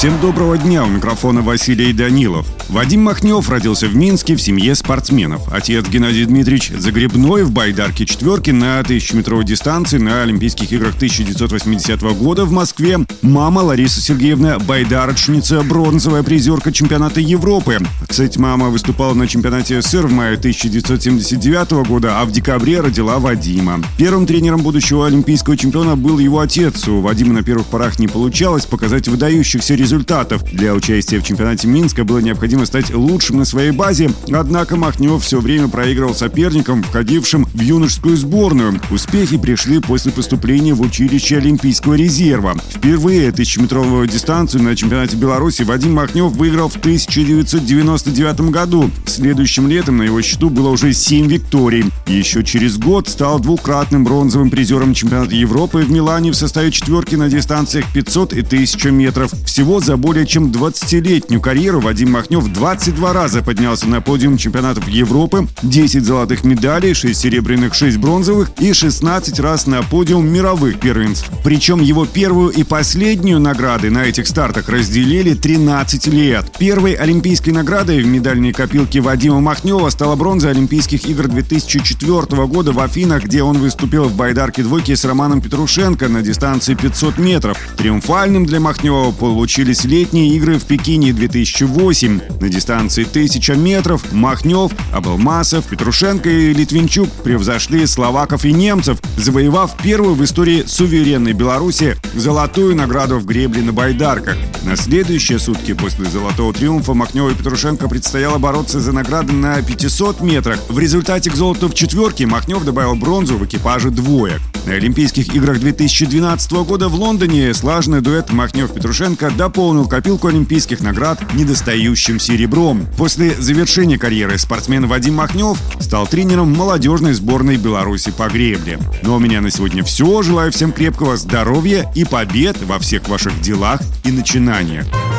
Всем доброго дня, у микрофона Василий Данилов. Вадим Махнев родился в Минске в семье спортсменов. Отец Геннадий Дмитриевич Загребной в байдарке четверки на тысячеметровой дистанции на Олимпийских играх 1980 года в Москве. Мама Лариса Сергеевна байдарочница, бронзовая призерка чемпионата Европы. Кстати, мама выступала на чемпионате СССР в мае 1979 года, а в декабре родила Вадима. Первым тренером будущего олимпийского чемпиона был его отец. У Вадима на первых порах не получалось показать выдающихся результатов результатов. Для участия в чемпионате Минска было необходимо стать лучшим на своей базе, однако Махнев все время проигрывал соперникам, входившим в юношескую сборную. Успехи пришли после поступления в училище Олимпийского резерва. Впервые тысячеметровую дистанцию на чемпионате Беларуси Вадим Махнев выиграл в 1999 году. Следующим летом на его счету было уже 7 викторий. Еще через год стал двукратным бронзовым призером чемпионата Европы в Милане в составе четверки на дистанциях 500 и 1000 метров. Всего за более чем 20-летнюю карьеру Вадим Махнев 22 раза поднялся на подиум чемпионатов Европы, 10 золотых медалей, 6 серебряных, 6 бронзовых и 16 раз на подиум мировых первенств. Причем его первую и последнюю награды на этих стартах разделили 13 лет. Первой олимпийской наградой в медальной копилке Вадима Махнева стала бронза Олимпийских игр 2004 года в Афинах, где он выступил в байдарке двойки с Романом Петрушенко на дистанции 500 метров. Триумфальным для Махнева получили завершились летние игры в Пекине 2008. На дистанции 1000 метров Махнев, Абелмасов, Петрушенко и Литвинчук превзошли словаков и немцев, завоевав первую в истории суверенной Беларуси золотую награду в гребле на байдарках. На следующие сутки после золотого триумфа Махневу и Петрушенко предстояло бороться за награды на 500 метрах. В результате к золоту в четверке Махнев добавил бронзу в экипаже двоек. На Олимпийских играх 2012 года в Лондоне слаженный дуэт Махнев-Петрушенко дополнил копилку олимпийских наград недостающим серебром. После завершения карьеры спортсмен Вадим Махнев стал тренером молодежной сборной Беларуси по гребле. Ну а у меня на сегодня все. Желаю всем крепкого здоровья и побед во всех ваших делах и начинаниях.